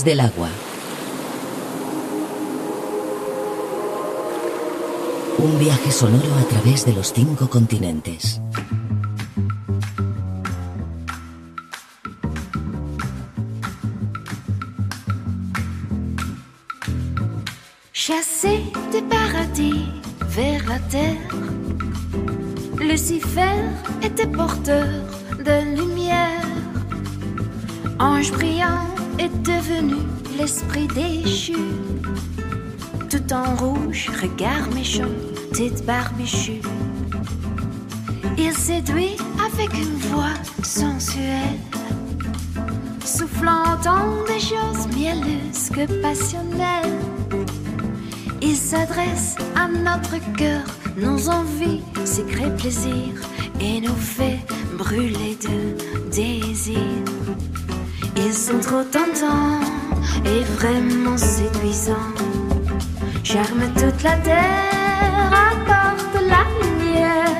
del agua. Un viaje sonoro a través de los cinco continentes. Chassé des paradis vers la terre, Lucifer était porteur de lumière, ange brillant est devenu l'esprit déchu. Tout en rouge, regard méchant, tête barbichue. Il séduit avec une voix sensuelle, soufflant tant des choses mielleuses que passionnelles. Il s'adresse à notre cœur, nos envies, secrets plaisirs, et nous fait brûler de désir. Ils sont trop tentants et vraiment séduisants. Charme toute la terre, apporte la lumière.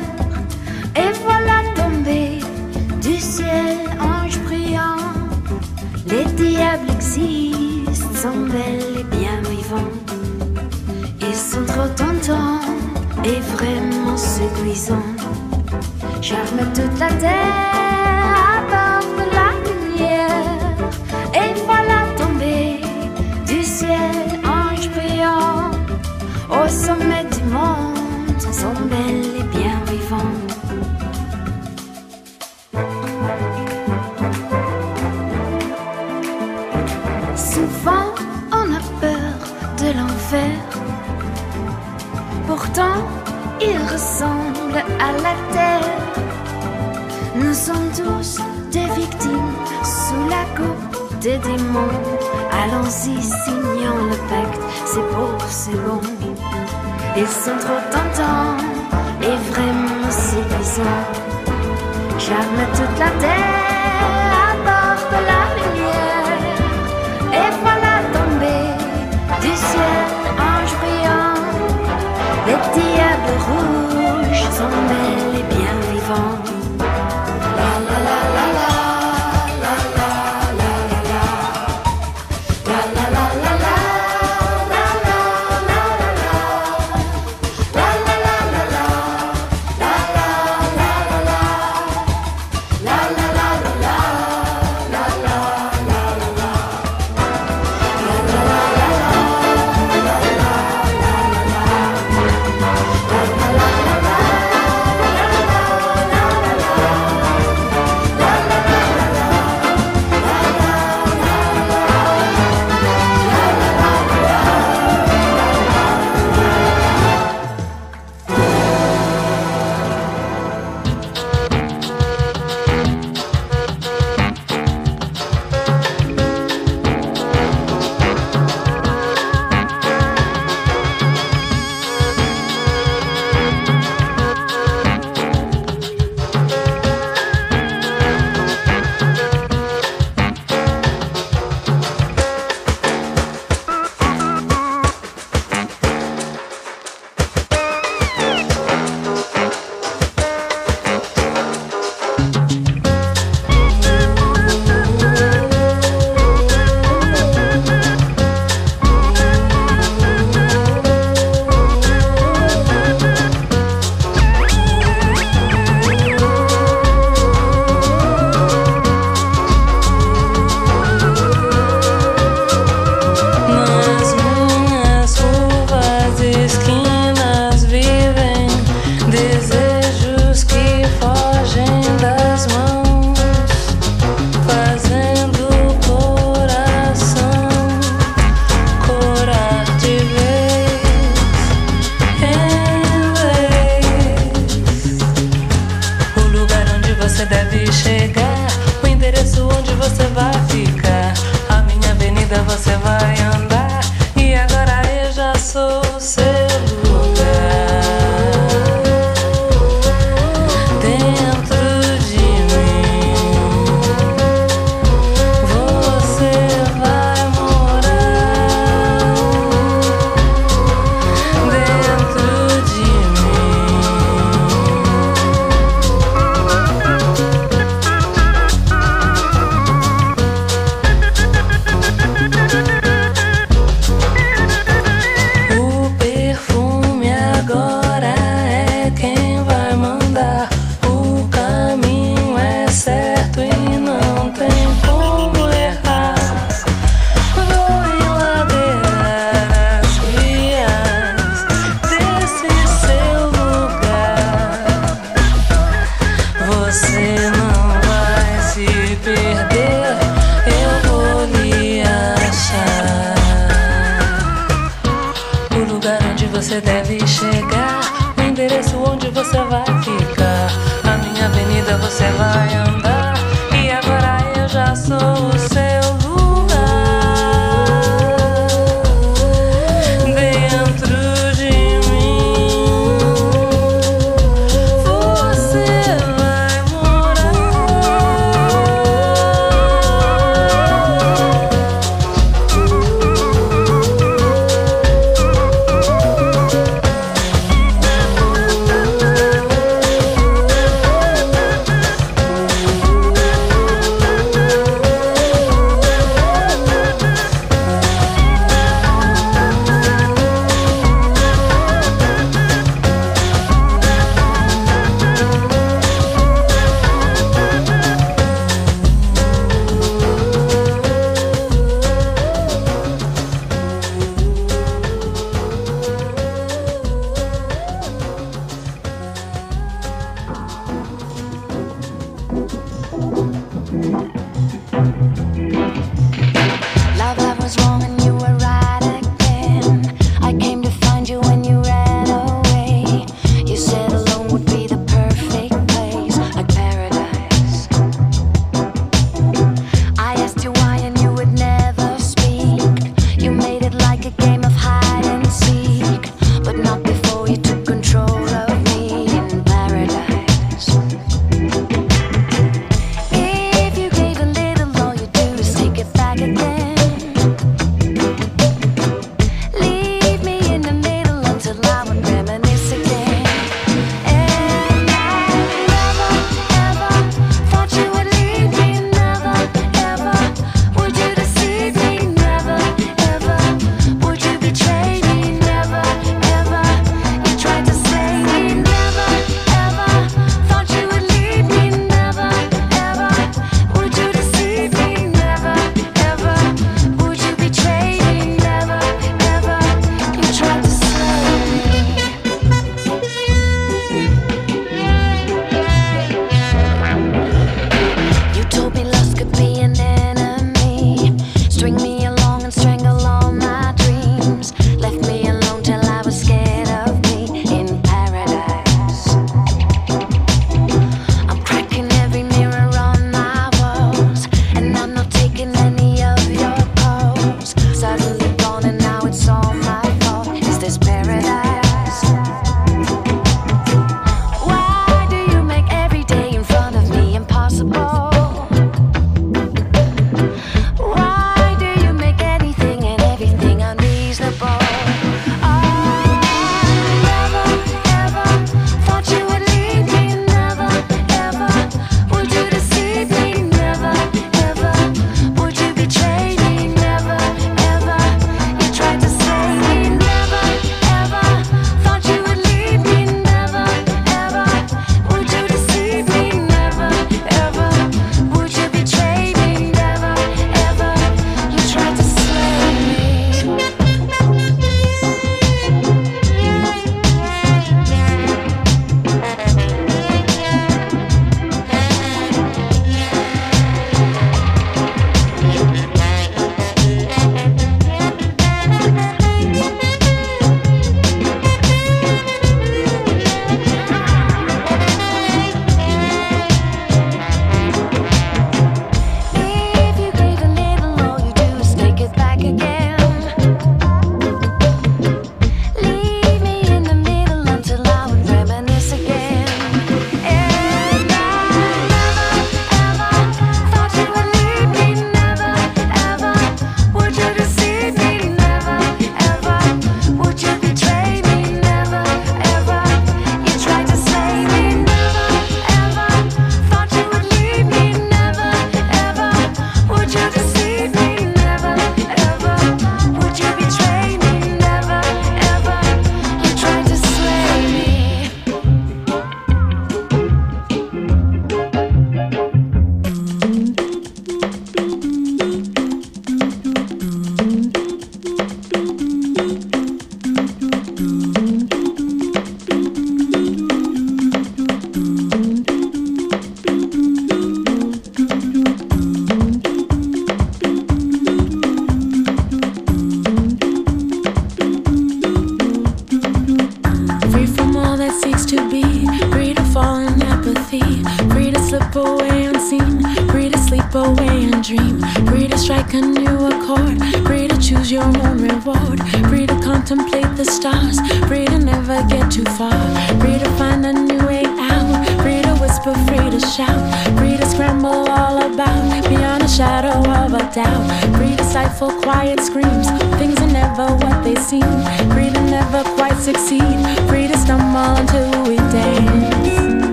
Et voilà tombé du ciel ange brillant. Les diables existent, sont belles et bien vivants. Ils sont trop tentants et vraiment séduisants. Charme toute la terre, ressemble à la terre. Nous sommes tous des victimes sous la coupe des démons. Allons-y, signons le pacte, c'est beau, c'est bon. Ils sont trop tentants et vraiment séduisants. Charme toute la terre, apporte la someday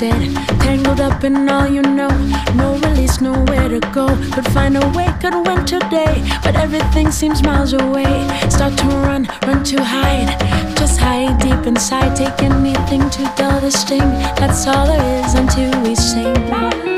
instead. Tangled up in all you know, no release, nowhere to go. Could find a way, could win today, but everything seems miles away. Start to run, run to hide, just hide deep inside. Take anything to dull this sting. That's all there is until we sing.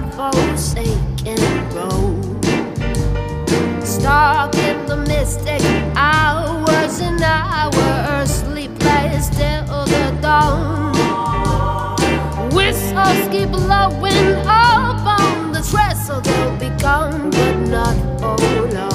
godforsaken road. stalking the mystic hours and hours, sleepless till the dawn. Whistles keep blowing up on the trestle, they'll be gone, but not for long.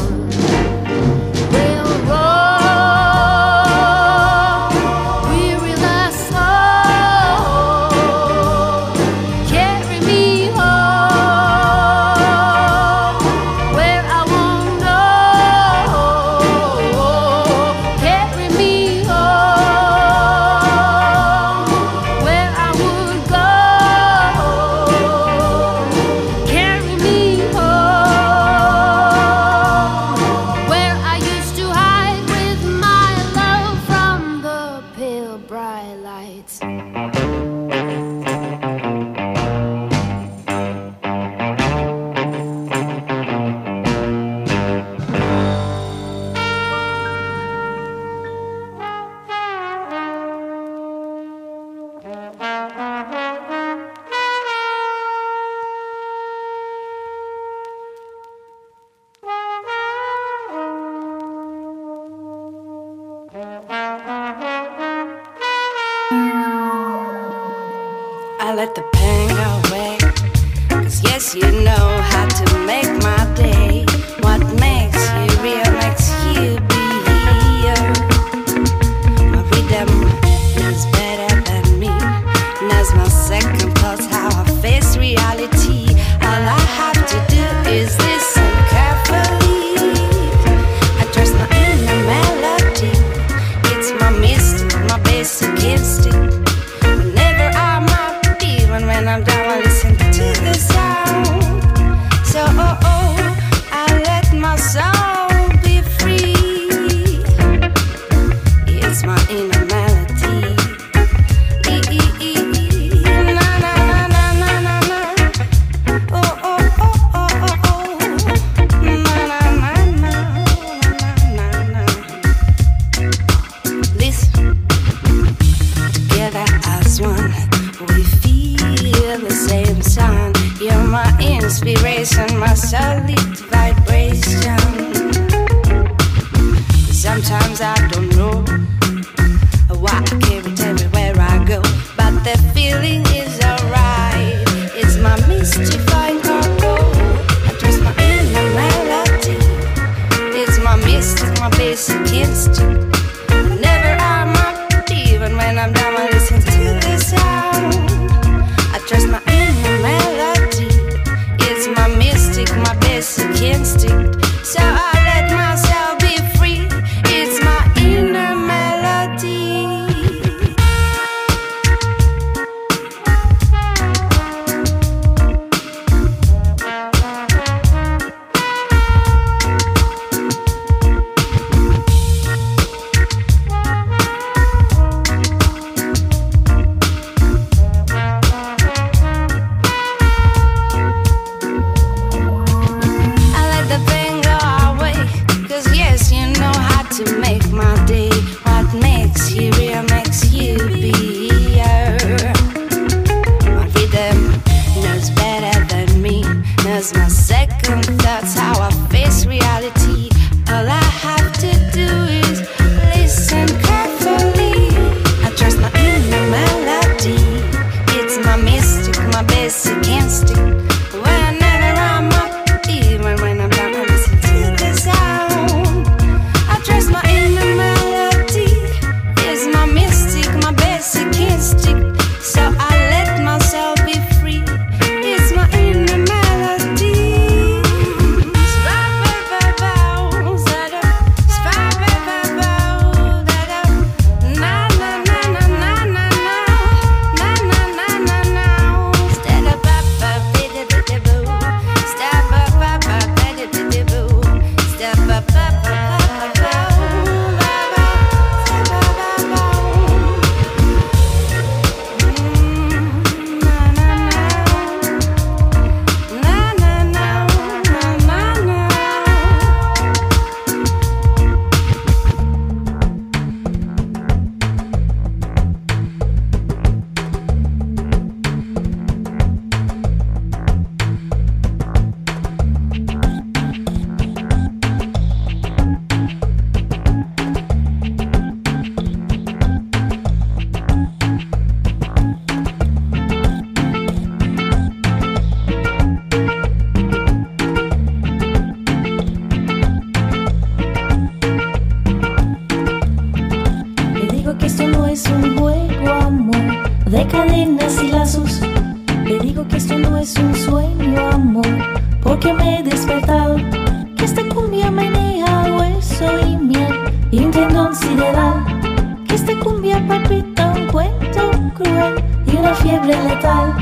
fatal.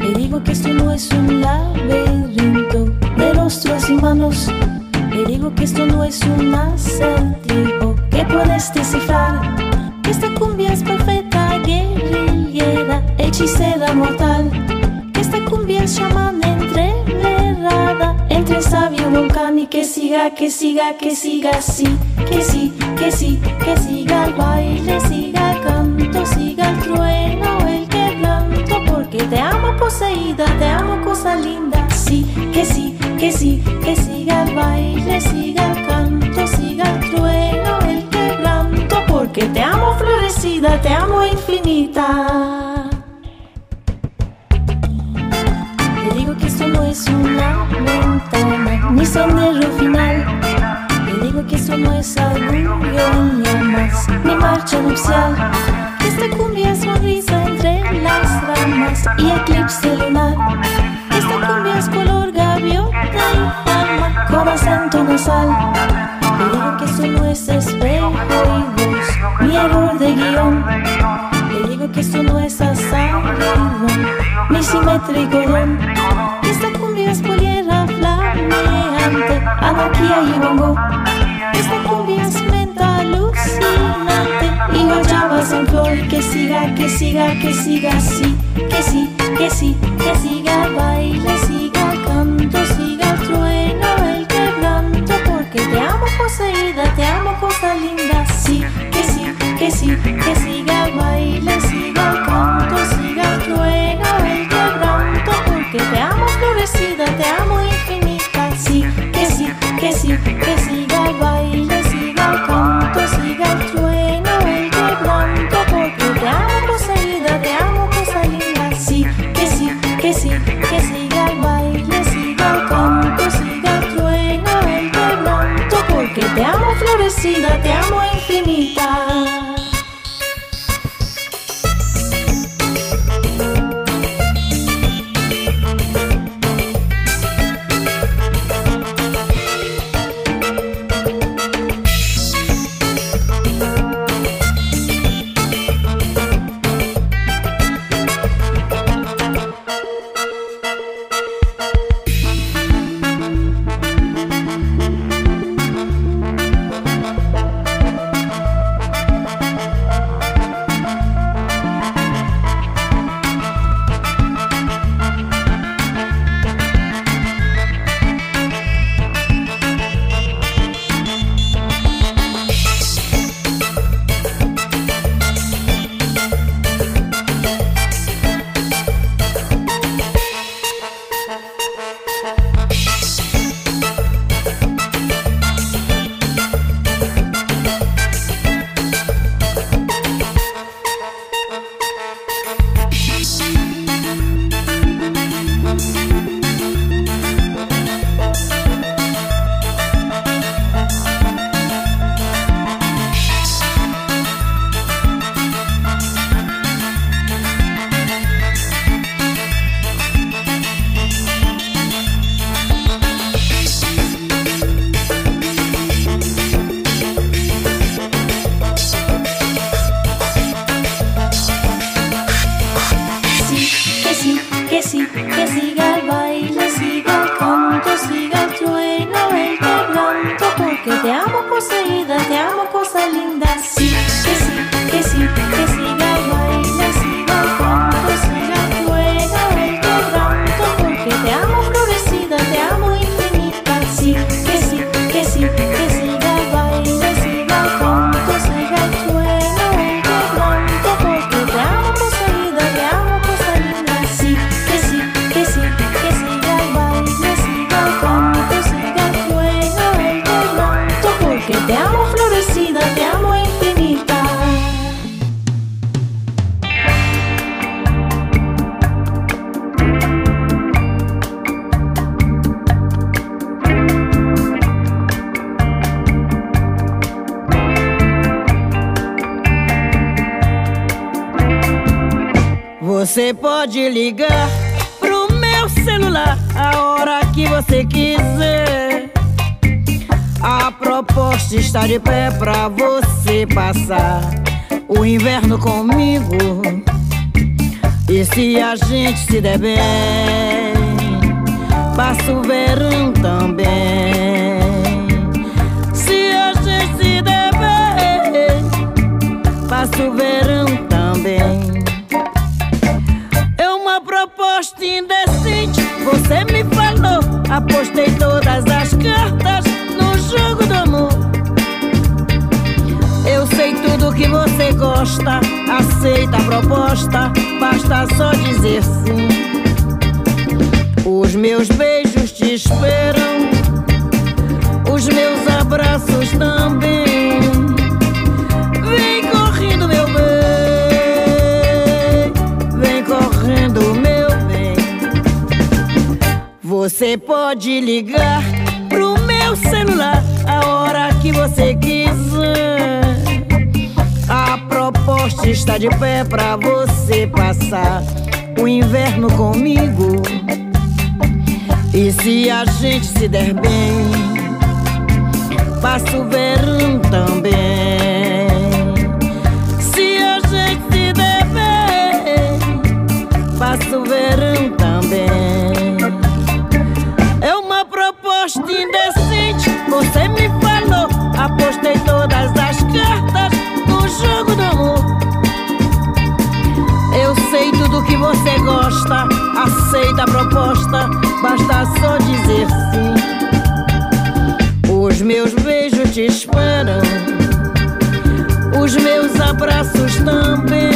Le digo que esto no es un laberinto de los tres humanos. Le digo que esto no es un acertijo que puedes descifrar. Esta cumbia es profeta guerrillera, hechicera mortal. Esta cumbia es chamán entreverada, entre sabio volcán y que siga, que siga, que siga así, que sí, que sí, que siga el baile, sí. poseída, te amo cosa linda. Sí, que sí, que sí, que siga el baile, siga el canto, siga el trueno, el quebranto, porque te amo florecida, te amo infinita. Te digo que esto no es una ventana, ni sendero final. Te digo que esto no es algo, ni más, ni marcha nupcial. de trigodón. Esta cumbia es poliera flameante, anarquía y bongo. Esta cumbia es menta alucinante y guayabas en flor. Que siga, que siga, que siga así, que sí, que sí, que sí. pode ligar pro meu celular a hora que você quiser. A proposta está de pé pra você passar o inverno comigo. E se a gente se der bem, passa o verão também. Se a gente se der bem, passa o verão Apostei todas as cartas no jogo do amor. Eu sei tudo que você gosta, aceita a proposta, basta só dizer sim. Os meus beijos te esperam, os meus abraços também. Você pode ligar pro meu celular a hora que você quiser. A proposta está de pé pra você passar o inverno comigo. E se a gente se der bem, passa o verão também. Se a gente se der bem, passa o verão também. indecente, você me falou. Apostei todas as cartas no jogo do amor. Eu sei tudo que você gosta, aceita a proposta, basta só dizer sim. Os meus beijos te esperam, os meus abraços também.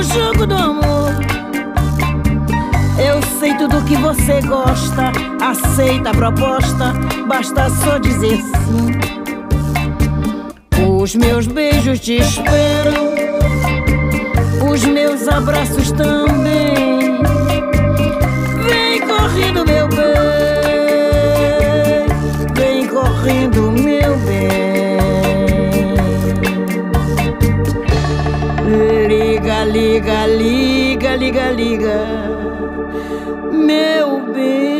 o jogo do amor. Eu sei tudo que você gosta, aceita a proposta, basta só dizer sim. Os meus beijos te esperam, os meus abraços também. Vem correndo, meu bem. liga, liga, liga, meu bem.